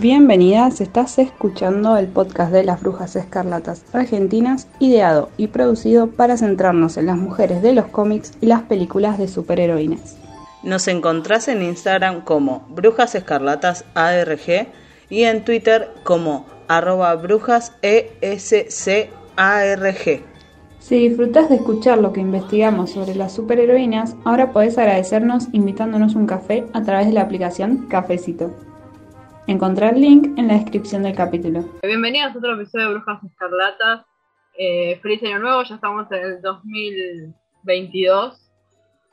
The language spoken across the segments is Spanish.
Bienvenidas, estás escuchando el podcast de las Brujas Escarlatas Argentinas, ideado y producido para centrarnos en las mujeres de los cómics y las películas de superheroínas. Nos encontrás en Instagram como Brujas Escarlatas ARG y en Twitter como arroba brujas ESCARG. Si disfrutas de escuchar lo que investigamos sobre las superheroínas, ahora podés agradecernos invitándonos un café a través de la aplicación Cafecito. Encontrar el link en la descripción del capítulo. Bienvenidos a otro episodio de Brujas Escarlatas. Eh, feliz año nuevo, ya estamos en el 2022.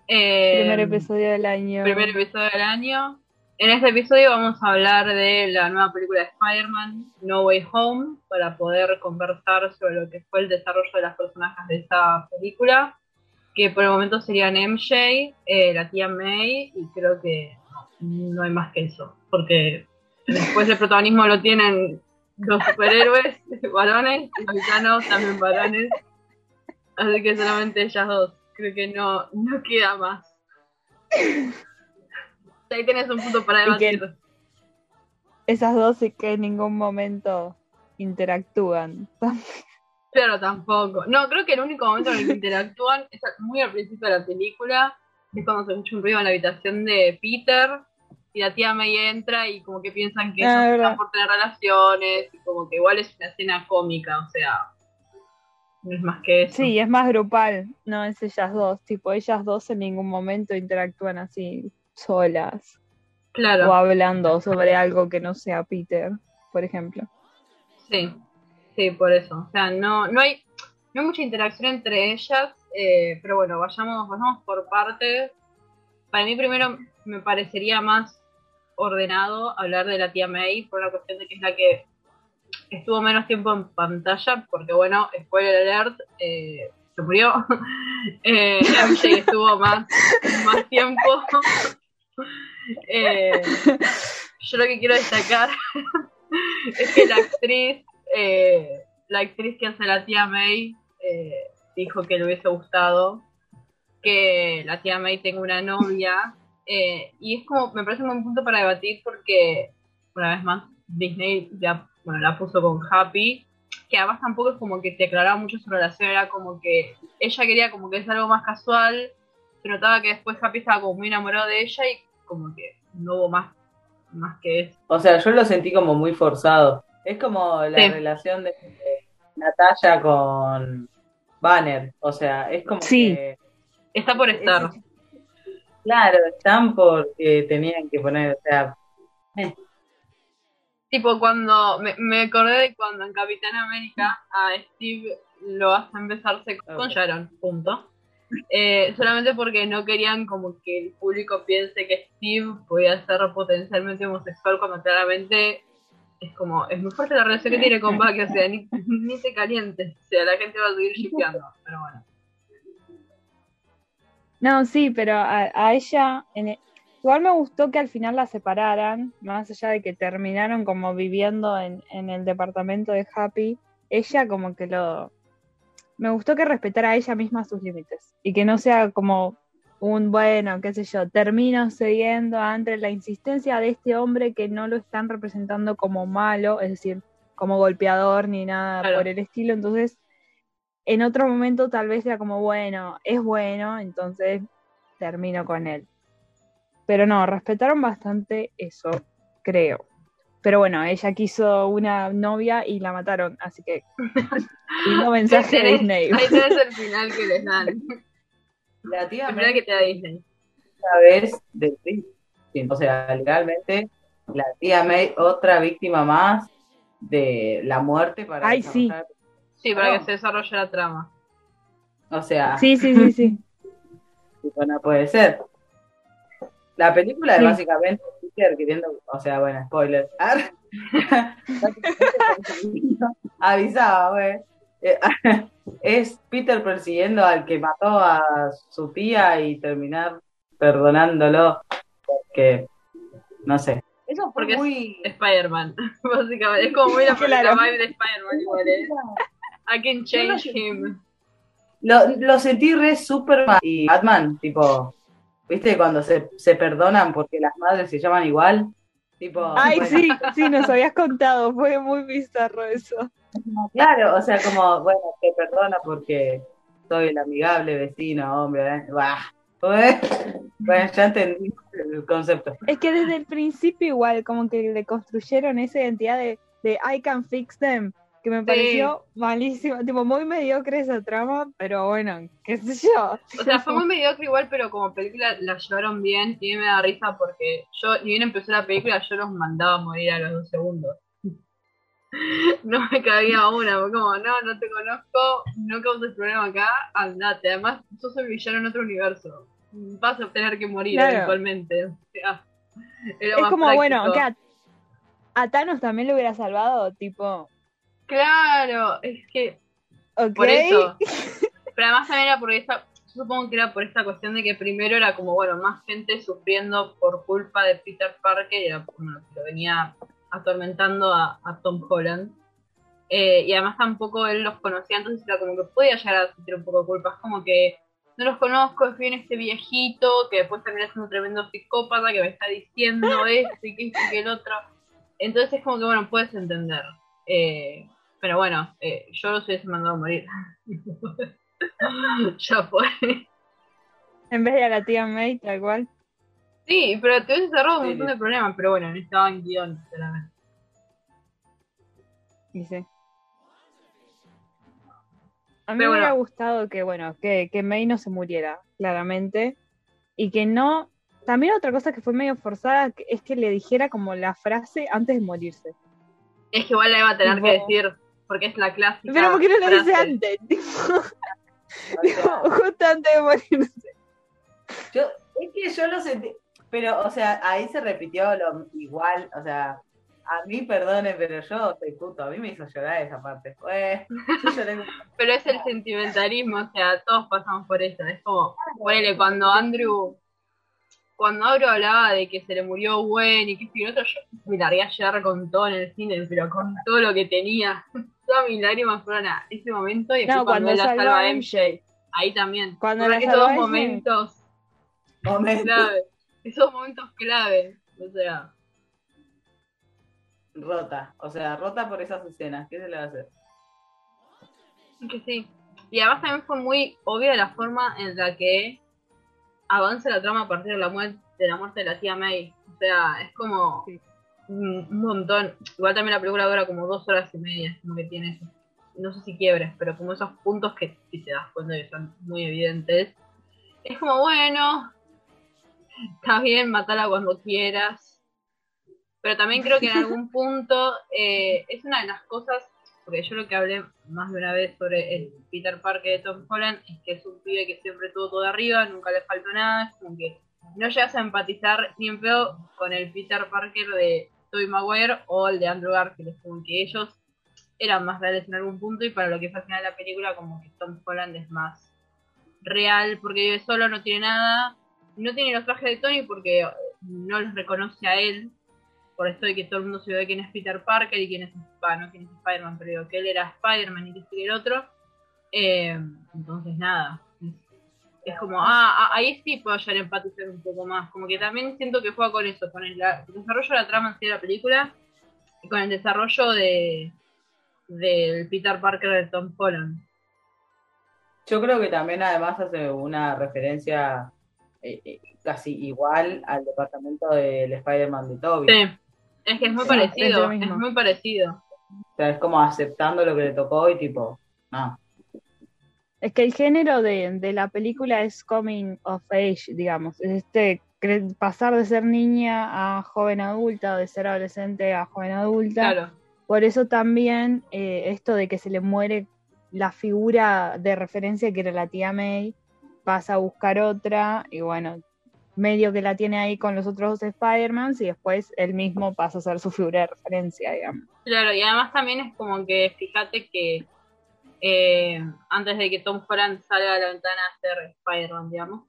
Eh, Primer episodio del año. Primer episodio del año. En este episodio vamos a hablar de la nueva película de Spider-Man, No Way Home, para poder conversar sobre lo que fue el desarrollo de las personajes de esa película, que por el momento serían MJ, eh, la tía May, y creo que no, no hay más que eso, porque después el protagonismo lo tienen los superhéroes varones, los villanos también varones, así que solamente ellas dos, creo que no, no queda más. Ahí tenés un punto para Y debatir. Esas dos y que en ningún momento interactúan. Claro, tampoco. No, creo que el único momento en el que interactúan es muy al principio de la película, es cuando se escucha un ruido en la habitación de Peter y la tía May entra y como que piensan que Ah, ellos están por tener relaciones y como que igual es una escena cómica, o sea, no es más que eso. Sí, es más grupal, no es ellas dos. Tipo, ellas dos en ningún momento interactúan así solas claro. o hablando sobre algo que no sea Peter, por ejemplo. Sí, sí, por eso. O sea, no, no hay, no hay mucha interacción entre ellas, eh, pero bueno, vayamos, vayamos por partes. Para mí primero me parecería más ordenado hablar de la tía May por la cuestión de que es la que estuvo menos tiempo en pantalla, porque bueno, spoiler alert, eh, se murió. Eh, MJ estuvo más, más tiempo. Eh, yo lo que quiero destacar es que la actriz, eh, la actriz que hace la tía May, eh, dijo que le hubiese gustado que la tía May tenga una novia. Eh, y es como, me parece un buen punto para debatir porque, una vez más, Disney ya, bueno, la puso con Happy, que además tampoco es como que te aclaraba mucho su relación, era como que ella quería como que es algo más casual, se notaba que después Happy estaba como muy enamorado de ella y como que no hubo más, más que eso. O sea, yo lo sentí como muy forzado. Es como la Sí. relación de de Natalia con Banner. O sea, es como Sí. que. Está por estar. Ese- Claro, están porque tenían que poner, o sea, Tipo, cuando me, me acordé de cuando en Capitán América a Steve lo hacen besarse con. Sharon, punto. Eh, solamente porque no querían como que el público piense que Steve podía ser potencialmente homosexual cuando claramente es como, es muy fuerte la relación que tiene con Bucky, o sea, ni, ni te calientes, o sea, la gente va a seguir shipeando, pero bueno. No, sí, pero a, a ella, en e- igual me gustó que al final la separaran, más allá de que terminaron como viviendo en, en el departamento de Happy, ella como que lo... Me gustó que respetara a ella misma sus límites y que no sea como un, bueno, qué sé yo, termino cediendo ante la insistencia de este hombre que no lo están representando como malo, es decir, como golpeador ni nada Claro. por el estilo, entonces en otro momento tal vez sea como, bueno, es bueno, entonces termino con él. Pero no, respetaron bastante eso, creo. Pero bueno, ella quiso una novia y la mataron, así que... Lindo mensaje de Disney. Ahí tenés el final que les dan. la tía que te da Disney. otra vez del príncipe. O sea, legalmente, la tía May, otra víctima más de la muerte para Ay, sí. Sí, para Claro. que se desarrolle la trama. O sea, Sí, sí, sí, sí. tipo, no puede ser. La película es básicamente Peter queriendo, o sea, bueno, spoiler. Avisaba, güey. Eh, Es Peter persiguiendo al que mató a su tía y terminar perdonándolo porque, no sé. Eso fue Porque es-. Spider-Man, básicamente. Es como muy la, Claro. la vibe de Spider-Man igual, ¿eh? I can change him. Lo, lo sentí re Superman y Batman, tipo, ¿viste? Cuando se, se perdonan porque las madres se llaman igual. Tipo, Ay, bueno, sí, sí, nos habías contado, fue muy bizarro eso. Claro, o sea, como, bueno, te perdona porque soy el amigable vecino, hombre. ¿eh? Bah. Bueno, bueno, ya entendí el concepto. Es que desde el principio igual, como que le construyeron esa identidad de, de I can fix them, que me pareció malísimo, tipo muy mediocre esa trama, pero bueno, qué sé yo. O sea, fue muy mediocre igual, pero como película la llevaron bien y me da risa porque yo, ni bien empezó la película, yo los mandaba a morir a los dos segundos. No me cabía una, como, no, no te conozco, no causes problema acá, andate. Además, sos el villano en otro universo. Vas a tener que morir Claro. eventualmente. O sea, Es como, bueno, que a, a Thanos también lo hubiera salvado, tipo, Claro, es que ok. Por eso. Pero además también era porque esta, yo supongo que era por esta cuestión de que primero era como, bueno, más gente sufriendo por culpa de Peter Parker y era, bueno, que lo venía atormentando a, a Tom Holland. Eh, y además tampoco él los conocía, entonces era como que podía llegar a sentir un poco de culpa. Es como que no los conozco, es bien este viejito que después termina siendo un tremendo psicópata que me está diciendo esto y que esto y que el otro. Entonces es como que, bueno, puedes entender. Eh, pero bueno, eh, yo los hubiese mandado a morir. ya fue. En vez de a la tía May, tal cual. Sí, pero te hubiese cerrado un Sí, montón de problemas, pero bueno, no estaba en guion, sinceramente. Dice. A mí Pero me hubiera bueno. gustado que, bueno, que, que May no se muriera, claramente. Y que no. También otra cosa que fue medio forzada es que le dijera como la frase antes de morirse. Es que igual la iba a tener que decir, porque es la clásica. Pero ¿por qué no la dice antes? Tipo, justo antes de morirse. yo, es que yo lo sentí, pero, o sea, ahí se repitió lo igual, o sea, a mí, perdone, pero yo soy puto, a mí me hizo llorar esa parte. Pues, yo lloré como- Pero es el sentimentalismo, o sea, todos pasamos por eso. Es como, ponele, cuando Andrew, cuando Andrew hablaba de que se le murió Gwen y que esto y lo otro, yo me largué a llorar con todo en el cine, pero con todo lo que tenía. Todas mis lágrimas fueron a ese momento y después No, cuando, la salva a MJ. Ahí también. Cuando la esos momentos Momento. clave. Esos momentos clave. O sea, Rota, o sea, rota por esas escenas, ¿qué se le va a hacer? que sí. Y además también fue muy obvia la forma en la que avanza la trama a partir de la muerte de la muerte de la tía May. O sea, es como Sí. Un montón. Igual también la película dura como dos horas y media, como que tiene eso. No sé si quiebres, pero como esos puntos que si te das cuenta que son muy evidentes. Es como, bueno, está bien, matala cuando quieras. Pero también creo que en algún punto eh, es una de las cosas, porque yo lo que hablé más de una vez sobre el Peter Parker de Tom Holland es que es un pibe que siempre tuvo todo arriba, nunca le faltó nada, es como que no llegas a empatizar ni en pedo con el Peter Parker de Tobey Maguire o el de Andrew Garfield, es como que ellos eran más reales en algún punto y para lo que fue al final de la película como que Tom Holland es más real porque vive solo, no tiene nada, no tiene los trajes de Tony porque eh, no los reconoce a él, por esto de que todo el mundo se ve quién es Peter Parker y quién es, ah, no quién es Spider-Man, pero digo que él era Spider-Man y que este el otro. Eh, entonces nada, es, es como, ah, ah, ahí sí puedo llegar a empatizar un poco más, como que también siento que juega con eso, con el, la- el desarrollo de la trama en sí de la película y con el desarrollo de del Peter Parker de Tom Holland. Yo creo que también además hace una referencia eh, eh, casi igual al departamento del Spider-Man de Toby. Sí, es que es muy Sí, es parecido, es, mismo. muy parecido. O sea, es como aceptando lo que le tocó y tipo, no. Es que el género de, de la película es coming of age, digamos. Es este pasar de ser niña a joven adulta, o de ser adolescente a joven adulta. Claro. Por eso también eh, esto de que se le muere la figura de referencia que era la tía May, pasa a buscar otra y bueno, medio que la tiene ahí con los otros dos Spider-Mans y después él mismo pasa a ser su figura de referencia, digamos. Claro, y además también es como que fíjate que eh, antes de que Tom Holland salga a la ventana a ser Spider-Man, digamos,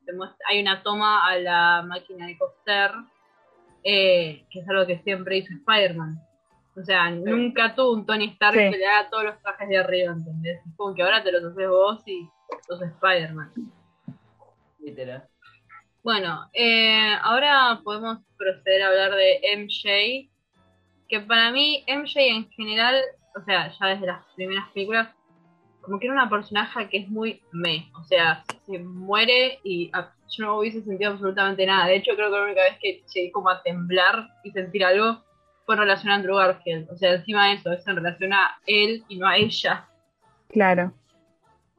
hay una toma a la máquina de coser, eh, que es algo que siempre hizo Spider-Man. O sea, nunca tuvo un Tony Stark Sí. que le haga todos los trajes de arriba, ¿entendés? Es como que ahora te los haces vos y sos Spider-Man. Literal. Bueno, eh, ahora podemos proceder a hablar de MJ, que para mí MJ en general, o sea, ya desde las primeras películas, como que era una personaje que es muy me, o sea, se muere y ah, yo no hubiese sentido absolutamente nada. De hecho, creo que la única vez que llegué como a temblar y sentir algo fue en relación a Andrew Garfield. O sea, encima de eso, es en relación a él y no a ella. Claro.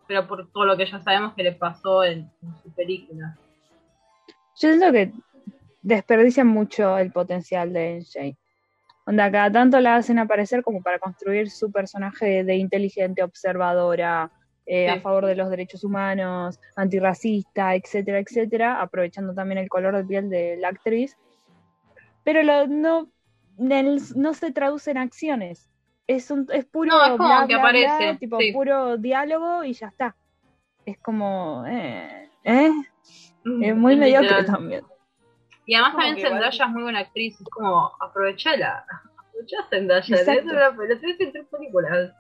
Pero por todo lo que ya sabemos que le pasó en, en su película. Yo siento que desperdician mucho el potencial de NJ. Onda, cada tanto la hacen aparecer como para construir su personaje de inteligente, observadora, eh, a favor de los derechos humanos, antirracista, etcétera, etcétera, aprovechando también el color de piel de la actriz. Pero lo- no, el- no se traduce en acciones. Es, un, es puro No, es como bla, que bla, bla, aparece, tipo sí. puro diálogo y ya está. Es como, eh, ¿eh? Mm, Es muy Literal. mediocre también. Y además Como también igual- Zendaya es muy buena actriz, es como, aprovechala. Aprovechá Zendaya, Exacto. de eso la tenés en tres películas.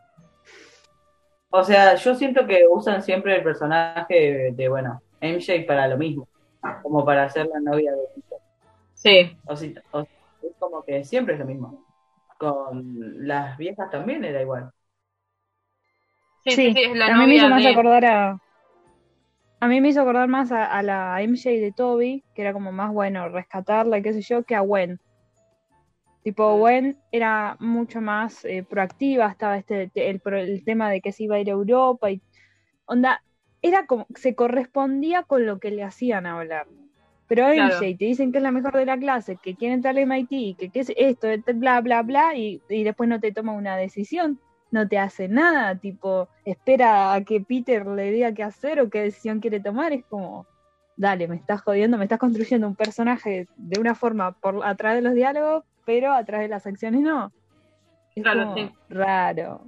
O sea, yo siento que usan siempre el personaje de, de, bueno, MJ para lo mismo, como para ser la novia de Peter. Sí, O si- o- es como que siempre es lo mismo. Con las viejas también era igual. sí, sí, Sí, es la a mí me hizo novia más de... acordar a. A mí me hizo acordar más a, a la MJ de Toby, que era como más bueno rescatarla y qué sé yo, que a Gwen. Tipo, Mm. Gwen era mucho más eh, proactiva, estaba este el, el tema de que se iba a ir a Europa y onda, era como, se correspondía con lo que le hacían hablar. Pero a Claro. MJ te dicen que es la mejor de la clase, que quiere entrar al MIT, que qué es esto, bla, bla, bla, y, y después no te toma una decisión no te hace nada, tipo, espera a que Peter le diga qué hacer o qué decisión quiere tomar, es como, dale, me estás jodiendo, me estás construyendo un personaje de una forma por a través de los diálogos, pero a través de las acciones no. Es Claro, como sí. raro.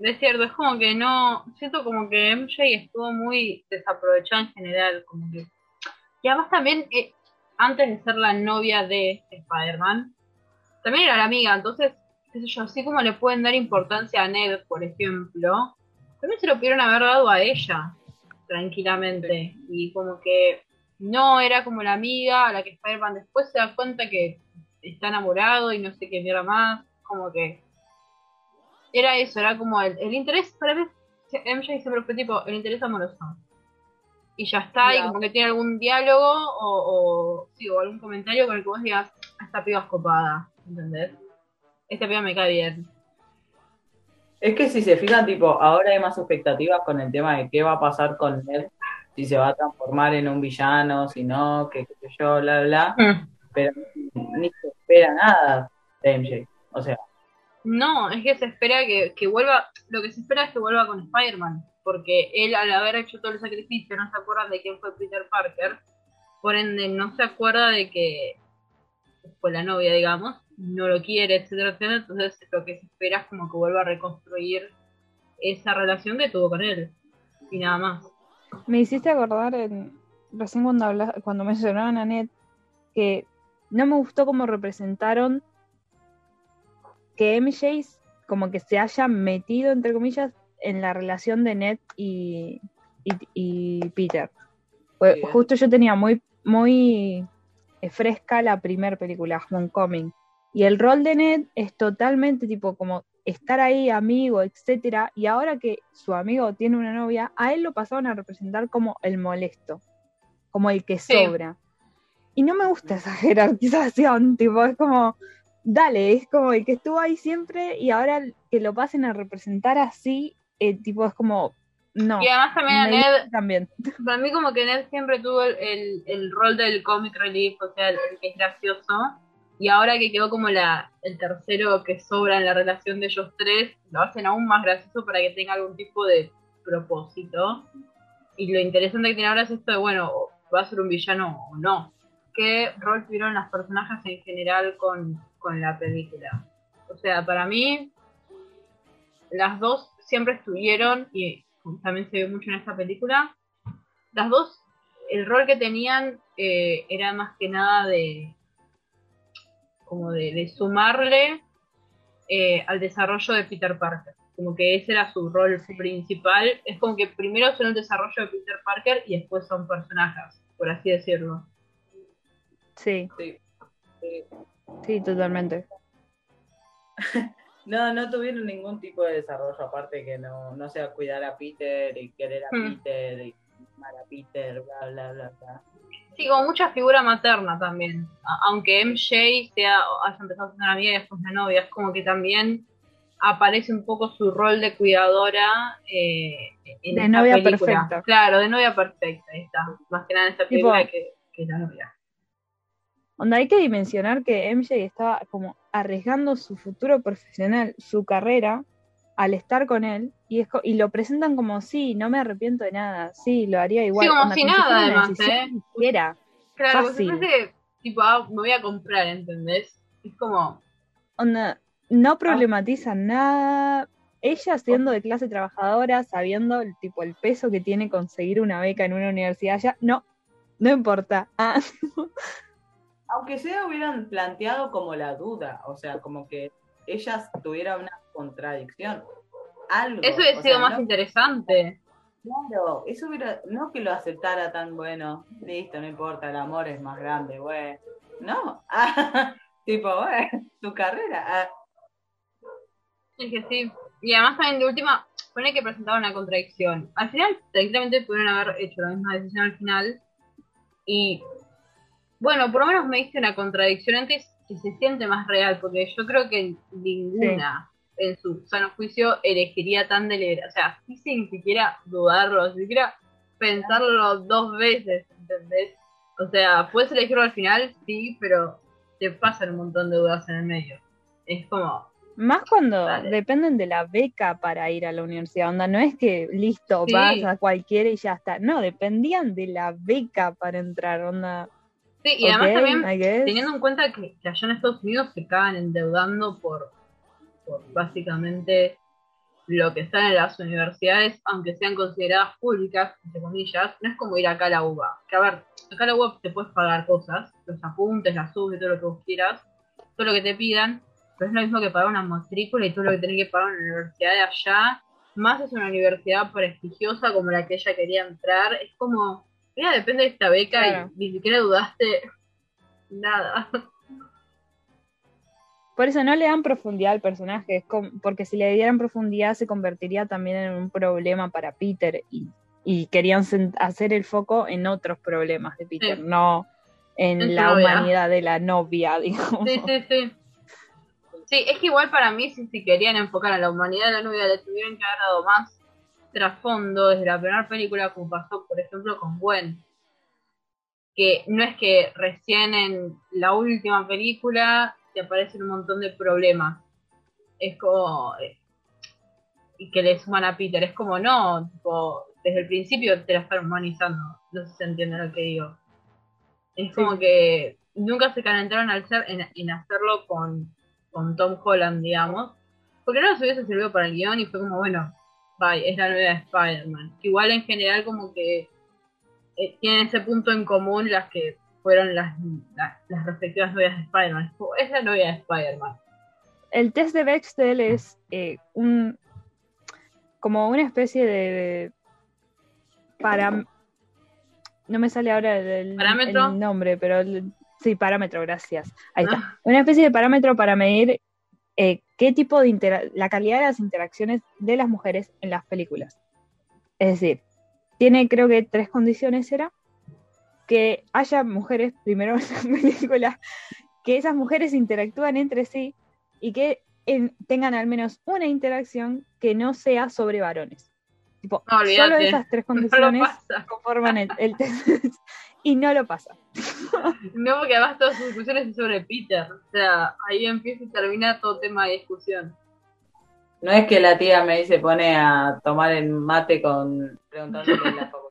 Es cierto, es como que no, siento como que MJ estuvo muy desaprovechada en general, como que... Y además también, eh, antes de ser la novia de Spider-Man, también era la amiga, entonces, qué sé yo, así como le pueden dar importancia a Ned, por ejemplo, también se lo pudieron haber dado a ella, tranquilamente, y como que no era como la amiga a la que Spider-Man después se da cuenta que está enamorado y no sé qué mierda más, como que era eso, era como el, el interés, para mí, MJ siempre fue tipo, el interés amoroso. Y ya está, y como que tiene algún diálogo o, o, sí, o algún comentario con el que vos digas, "Ah, esta piba es copada, ¿entendés? Esta piba me cae bien. Es que si se fijan, tipo, ahora hay más expectativas con el tema de qué va a pasar con Ned, si se va a transformar en un villano, si no, que qué sé yo, bla, bla, pero ni se espera nada de MJ. O sea, No, es que se espera que, que vuelva, lo que se espera es que vuelva con Spider-Man, porque él al haber hecho todo el sacrificio no se acuerda de quién fue Peter Parker, por ende no se acuerda de que fue la novia, digamos, no lo quiere, etcétera, etcétera, entonces lo que se espera es como que vuelva a reconstruir esa relación que tuvo con él, y nada más. Me hiciste acordar en, recién cuando hablas, cuando mencionaban a Ned, que no me gustó cómo representaron que MJ como que se haya metido, entre comillas, en la relación de Ned y, y, y Peter. Pues Bien. justo yo tenía muy, muy eh, fresca la primera película, Homecoming. Y el rol de Ned es totalmente tipo como estar ahí, amigo, etcétera. Y ahora que su amigo tiene una novia, a él lo pasaron a representar como el molesto, como el que Sí. sobra. Y no me gusta esa jerarquización, tipo, es como, dale, es como el que estuvo ahí siempre y ahora que lo pasen a representar así, eh, tipo, es como, no. Y además también a Ned, también. para mí como que Ned siempre tuvo el, el, el rol del comic relief, o sea, el, el que es gracioso, y ahora que quedó como la, el tercero que sobra en la relación de ellos tres, lo hacen aún más gracioso para que tenga algún tipo de propósito. Y lo interesante que tiene ahora es esto de, bueno, va a ser un villano o no. ¿Qué rol tuvieron las personajes en general con, con la película? O sea, para mí, las dos siempre estuvieron, y también se ve mucho en esta película, las dos, el rol que tenían eh, era más que nada de como de, de sumarle eh, al desarrollo de Peter Parker. Como que ese era su rol principal. Es como que primero son el desarrollo de Peter Parker y después son personajes, por así decirlo. Sí, Sí. Sí. sí, totalmente. No, no tuvieron ningún tipo de desarrollo aparte que no, no sea cuidar a Peter y querer a Hmm. Peter y amar a Peter, bla, bla, bla, bla. Sí, como mucha figura materna también. A- aunque MJ sea, haya empezado siendo una amiga y después una novia, es como que también aparece un poco su rol de cuidadora eh, en De esta novia película. perfecta. Claro, de novia perfecta, ahí está. Más que nada en esta Tipo- película que, que la novia. Onda, hay que dimensionar que MJ estaba como arriesgando su futuro profesional, su carrera, al estar con él, y, es y lo presentan como, sí, no me arrepiento de nada, sí, lo haría igual. Sí, como Onda, si nada, además, decisión ¿eh? que. Claro, porque Fácil. se parece, tipo, ah, me voy a comprar, ¿entendés? Es como, Onda, no problematizan nada. Ella siendo de clase trabajadora, sabiendo el tipo el peso que tiene conseguir una beca en una universidad, ya no, no importa. Ah, Aunque sea hubieran planteado como la duda, o sea, como que ellas tuvieran una contradicción. Algo. eso hubiera sido sea, más no- interesante. Claro, eso hubiera, no que lo aceptara tan bueno, listo, no importa, el amor es más grande, güey. No, ah, tipo, güey, tu carrera. ah, Es que sí. Y además también de última, pone que presentaba una contradicción. Al final, tranquilamente pudieron haber hecho la misma decisión al final. Y bueno, por lo menos me diste una contradicción antes que se siente más real, porque yo creo que ninguna en su sano juicio elegiría tan deliberada. O sea, sin siquiera dudarlo, sin siquiera pensarlo dos veces, ¿entendés? O sea, puedes elegirlo al final, sí, pero te pasan un montón de dudas en el medio. Es como, Más cuando Dale. dependen de la beca para ir a la universidad. Onda, no es que listo, Sí. vas a cualquiera y ya está. No, dependían de la beca para entrar. Onda, sí, y además también teniendo en cuenta que, que allá en Estados Unidos se acaban endeudando por, por básicamente lo que están en las universidades, aunque sean consideradas públicas, entre comillas, no es como ir acá a la UBA. Que a ver, acá a la UBA te puedes pagar cosas, los apuntes, las subes, todo lo que vos quieras, todo lo que te pidan, pero es lo mismo que pagar una matrícula y todo lo que tenés que pagar en la universidad de allá, más es una universidad prestigiosa como la que ella quería entrar, es como, mira, depende de esta beca Claro. y ni siquiera dudaste nada. Por eso no le dan profundidad al personaje, es como- porque si le dieran profundidad se convertiría también en un problema para Peter y, y querían hacer el foco en otros problemas de Peter, Sí. no en la novia. humanidad de la novia, digamos. Sí, sí, sí. Sí, es que igual para mí, si, si querían enfocar a la humanidad de la novia, le tuvieron que haber dado más trasfondo desde la primera película, como pasó, por ejemplo, con Gwen. Que no es que recién en la última película aparecen un montón de problemas. Es como. Y que le suman a Peter. Es como, no, tipo, desde el principio te la están humanizando. No sé si se entiende lo que digo. Es Sí. como que nunca se calentaron al ser en, en hacerlo con, con Tom Holland, digamos. Porque no les hubiese servido para el guion y fue como, bueno, bye, es la de Spider-Man. Igual en general como que eh, tienen ese punto en común las que fueron las, las, las respectivas novias de Spider-Man. Es la novia de Spider-Man. El test de Bechtel es eh, un como una especie de para no me sale ahora el, ¿Parámetro? el nombre, pero el- sí, parámetro, gracias. Ahí está. Ah, Una especie de parámetro para medir eh, qué tipo de intera- la calidad de las interacciones de las mujeres en las películas. Es decir, tiene creo que tres condiciones era que haya mujeres primero en la película, que esas mujeres interactúan entre sí y que en- tengan al menos una interacción que no sea sobre varones. Tipo, No, solo esas tres condiciones conforman el, el test y no lo pasa. No, porque además todas sus discusiones es sobre Peter. O sea, ahí empieza y termina todo tema de discusión. No es que la tía May se pone a tomar el mate con preguntándole la facultad.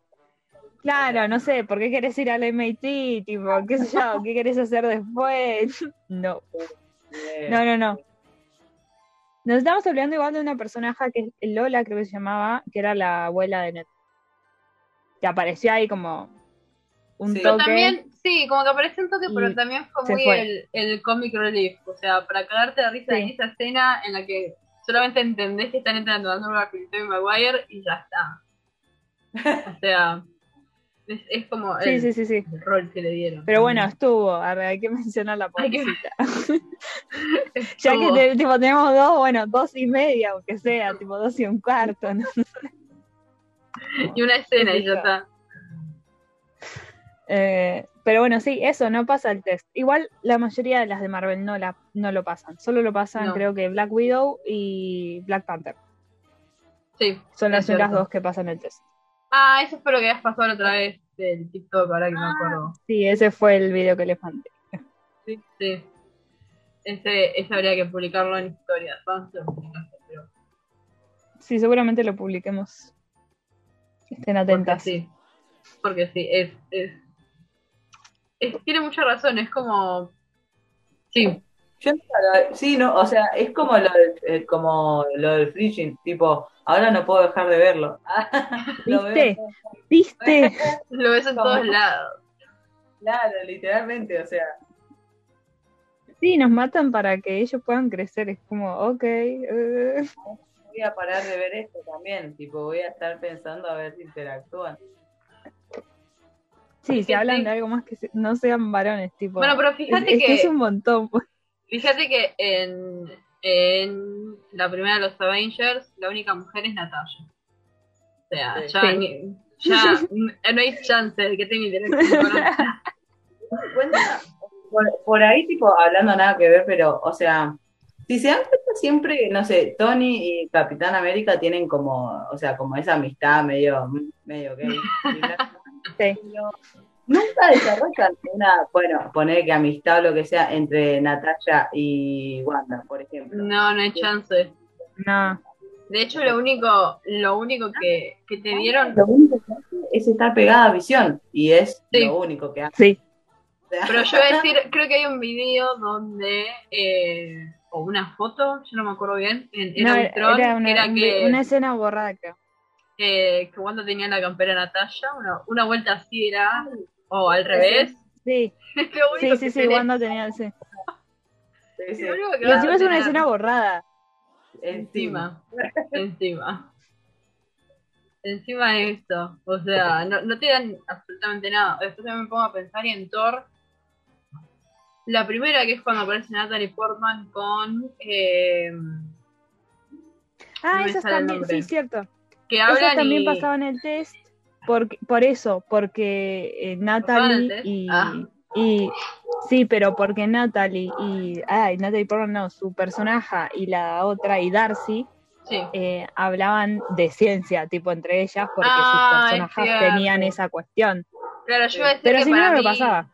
Claro, no sé, ¿por qué querés ir al MIT? Tipo, qué sé yo, ¿qué querés hacer después? No, no, no, no. Nos estamos hablando igual de una personaje que es Lola, creo que se llamaba, que era la abuela de Ned. Que apareció ahí como un Sí. Pero toque. también, sí, como que aparece un toque, pero también fue muy fue. el, el comic relief. O sea, para cagarte de risa Sí. en esa escena en la que solamente entendés que están entrando a Andrew Garfield y Tobey Maguire y ya está. O sea, Es, es como el, sí, sí, sí. el rol que le dieron. Pero bueno, estuvo, a ver, hay que mencionar la pobrecita. ya que te- tipo, tenemos dos, bueno, dos y media, aunque sea, tipo dos y un cuarto, ¿no? Y una escena y ya está. Eh, pero bueno, sí, eso, no pasa el test. Igual la mayoría de las de Marvel no, la, no lo pasan. Solo lo pasan, No. creo que Black Widow y Black Panther. Sí. Son las únicas dos que pasan el test. Ah, eso fue lo que habías pasado otra vez del TikTok, ahora que me acuerdo. Sí, ese fue el video que les mandé. Sí, sí. Ese, ese habría que publicarlo en historias. Vamos a publicarlo, pero Sí, seguramente lo publiquemos. Estén porque atentas. sí. Porque sí, es, es, es- Tiene mucha razón, es como. Sí, Yo sí, no, o sea, es como lo del, eh, como lo del Fridging, tipo, ahora no puedo dejar de verlo. Lo veo ¿Viste? ¿Viste? lo ves en ¿Cómo? todos lados. Claro, literalmente, o sea, Sí, nos matan para que ellos puedan crecer. Es como, ok. eh. voy a parar de ver esto también, tipo, voy a estar pensando a ver si interactúan. Sí, si hablan sí. de algo más que se- no sean varones, tipo. Bueno, pero fíjate es que es un montón. pues. Fíjate que en, en la primera de los Avengers, la única mujer es Natalia. O sea, Sí. ya, Sí. ni- ya no hay chance de que tenga interacción con otra. Por, por ahí, tipo, hablando nada que ver, pero, o sea, si se dan cuenta siempre, no sé, Tony y Capitán América tienen como, o sea, como esa amistad medio, medio gay. Sí. Nunca desarrollan una, bueno, poner que amistad o lo que sea entre Natalia y Wanda, por ejemplo. No, no hay chance. No. De hecho, lo único, lo único que, que te dieron, Lo único que hace es estar pegada a visión, y es Sí. lo único que hace. Sí. Pero yo voy a decir, creo que hay un video donde, eh, o una foto, yo no me acuerdo bien, en, era No, un troll, era una, era que, una escena borrada, creo. eh, que Wanda tenía la campera Natalia, una, una vuelta así era, o al revés. Sí, sí, sí, que sí. Wanda tenía sí. sí, sí. Y encima es una escena borrada. Encima, encima. Encima de esto, o sea, no, no te dan absolutamente nada. Después también me pongo a pensar y en Thor, la primera que es cuando aparece Natalie Portman con eh, Ah, No esas también, sí, cierto. que Esas hablan también y pasaban el test por, por eso, porque eh, ¿Pasaban el Natalie y, Ah. y sí, pero porque Natalie y ay, Natalie Portman no, su personaje y la otra y Darcy sí, eh, hablaban de ciencia, tipo entre ellas, porque Ah, sus es personajes tenían esa cuestión. claro, yo iba a decir Pero que si no, para no lo mí, pasaba.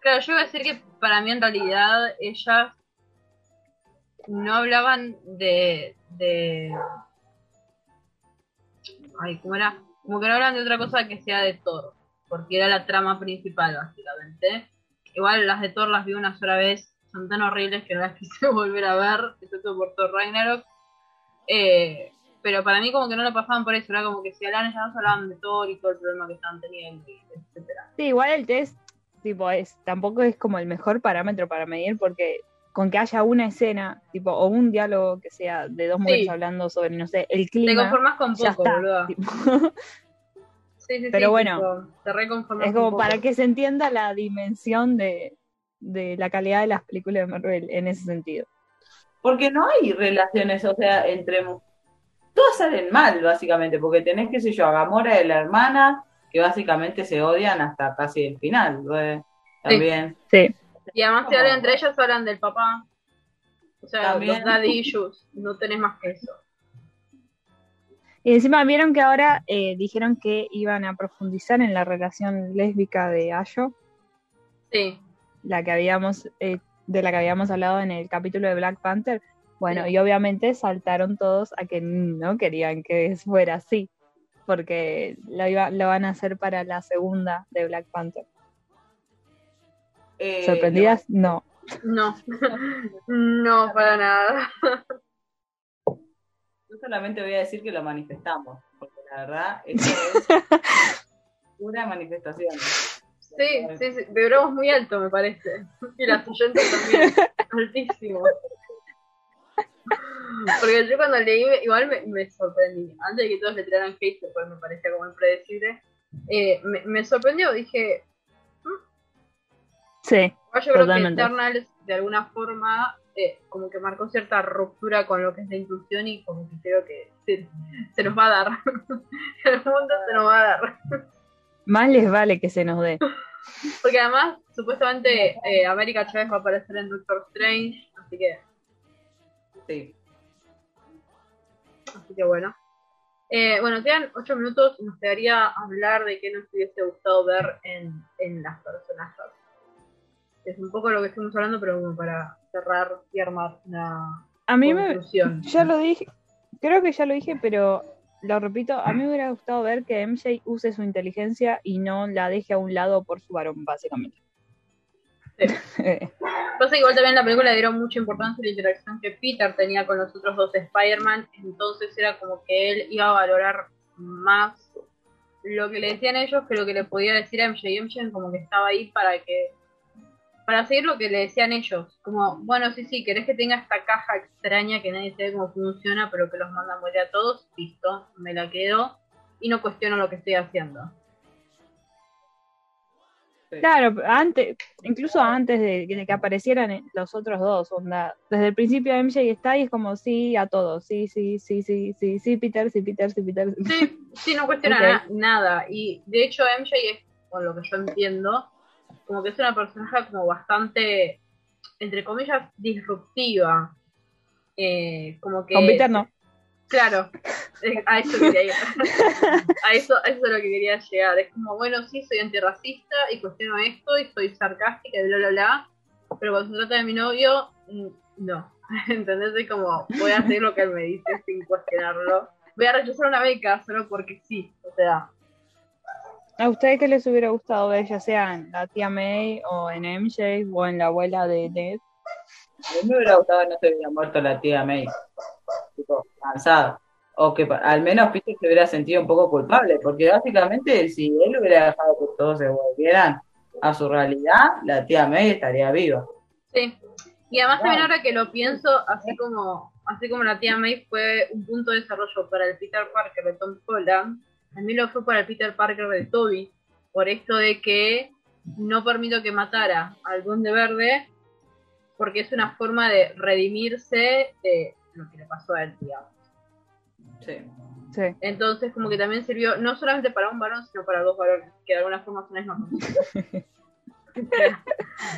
claro, yo iba a decir que para mí en realidad ellas no hablaban de, de ay, ¿cómo era? Como que no hablan de otra cosa que sea de Thor, porque era la trama principal básicamente. Igual las de Thor las vi una sola vez, son tan horribles que no las quise volver a ver, excepto por Thor Ragnarok. Eh, pero para mí como que no lo pasaban por eso, era como que si hablaban ellas dos hablaban de Thor y todo el problema que estaban teniendo, etcétera. Sí, igual el test, tipo, es, tampoco es como el mejor parámetro para medir, porque con que haya una escena, tipo, o un diálogo que sea de dos mujeres Sí. hablando sobre, no sé, el Te clima, conformas con ya poco, está. boludo. tipo. Sí, sí, sí, Pero bueno, tipo, te reconformas es como para que se entienda la dimensión de, de la calidad de las películas de Marvel en ese sentido. Porque no hay relaciones, o sea, entre... Todas salen mal, básicamente, porque tenés, qué sé yo, a Gamora y la hermana, que básicamente se odian hasta casi el final, ¿ve? También. Sí. Y además te hablan entre ellas, hablan del papá. O sea, También. los daddy issues. No tenés más que eso. Y encima vieron que ahora eh, dijeron que iban a profundizar en la relación lésbica de Ayo, Sí. la que habíamos, eh, de la que habíamos hablado en el capítulo de Black Panther. Bueno, Sí. y obviamente saltaron todos a que no querían que fuera así, porque lo, iba, lo van a hacer para la segunda de Black Panther. Eh, ¿Sorprendidas? No. No. no, para nada. Yo solamente voy a decir que lo manifestamos, porque la verdad, esto es pura manifestación. Sí, sí, sí. Vibramos muy alto, me parece. Y las oyentes también. Altísimo. Porque yo cuando leí, igual me, me sorprendí. Antes de que todos le tiraran hate, después me parecía como impredecible. eh, me, me sorprendió, dije, Sí, yo creo Totalmente. que Eternals de alguna forma eh, como que marcó cierta ruptura con lo que es la inclusión y como que creo que se, se nos va a dar. El mundo se nos va a dar. más les vale que se nos dé. Porque además, supuestamente, eh, América Chávez va a aparecer en Doctor Strange, así que, Sí. así que bueno. Eh, bueno, quedan ocho minutos y nos quedaría hablar de qué nos hubiese gustado ver en, en las personajes. Es un poco lo que estuvimos hablando, pero como para cerrar y armar una A mí me, conclusión. ya lo dije, creo que ya lo dije, pero lo repito, a mí me hubiera gustado ver que MJ use su inteligencia y no la deje a un lado por su varón, básicamente. Pasa que igual también en la película le dieron mucha importancia a la interacción que Peter tenía con los otros dos Spider-Man, entonces era como que él iba a valorar más lo que le decían ellos que lo que le podía decir a MJ. MJ como que estaba ahí para que para seguir lo que le decían ellos. Como, bueno, sí, sí, querés que tenga esta caja extraña que nadie sabe cómo funciona, pero que los manda a morir a todos, listo, me la quedo y no cuestiono lo que estoy haciendo. Claro, antes, incluso antes de, de que aparecieran los otros dos, onda, desde el principio MJ está y es como sí a todos, sí, sí, sí, sí, sí, sí, Peter, sí, Peter, sí, Peter. sí. Sí, sí, no cuestiona Ok. na- nada. Y de hecho MJ es, con lo que yo entiendo, como que es una personaje como bastante, entre comillas, disruptiva. Eh, como que... Con Peter no. Claro, a eso quería ir. a, eso, a eso es lo que quería llegar. Es como, bueno, sí, soy antirracista y cuestiono esto y soy sarcástica y bla, bla, bla. Pero cuando se trata de mi novio, mm, no. ¿Entendés? Es como, voy a hacer lo que él me dice sin cuestionarlo. Voy a rechazar una beca solo porque sí. O sea, ¿A ustedes qué les hubiera gustado ver, ya sea en la tía May o en MJ o en la abuela de Ned? A mí me hubiera gustado que no se hubiera muerto la tía May. Tipo, cansada. O que al menos Peter se hubiera sentido un poco culpable, porque básicamente si él hubiera dejado que todos se volvieran a su realidad, la tía May estaría viva. sí. Y además también ahora que lo pienso, así como, así como la tía May fue un punto de desarrollo para el Peter Parker de Tom Holland, también lo fue para el Peter Parker de Toby, por esto de que no permito que matara al Duende Verde, porque es una forma de redimirse de lo que le pasó a él, digamos. Sí. Sí. Entonces, como que también sirvió no solamente para un varón, sino para dos varones, que de alguna forma son las cosas.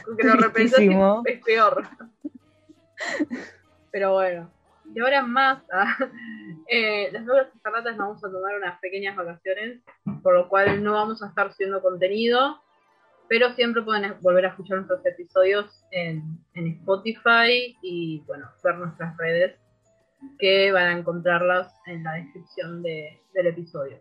Porque lo y Tristísimo. es peor. Pero bueno. Y ahora más, ah, eh, las nuevas escarlatas vamos a tomar unas pequeñas vacaciones, por lo cual no vamos a estar haciendo contenido, pero siempre pueden volver a escuchar nuestros episodios en, en Spotify y bueno, ver nuestras redes, que van a encontrarlas en la descripción de- del episodio.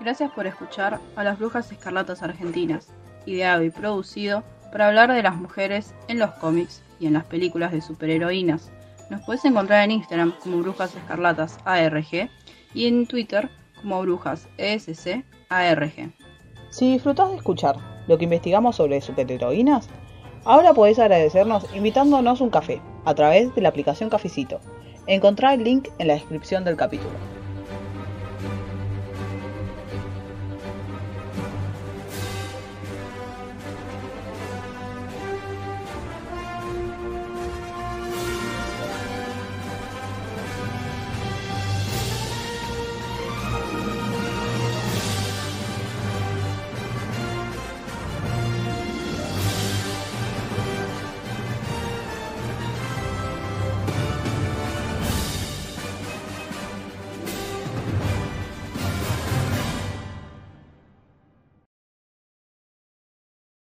Gracias por escuchar a las Brujas Escarlatas Argentinas, ideado y producido para hablar de las mujeres en los cómics y en las películas de superheroínas. Nos puedes encontrar en Instagram como Brujas Escarlatas ARG y en Twitter como Brujas ESC ARG. Si disfrutás de escuchar lo que investigamos sobre superheroínas, ahora podés agradecernos invitándonos un café a través de la aplicación Cafecito. Encontrá el link en la descripción del capítulo.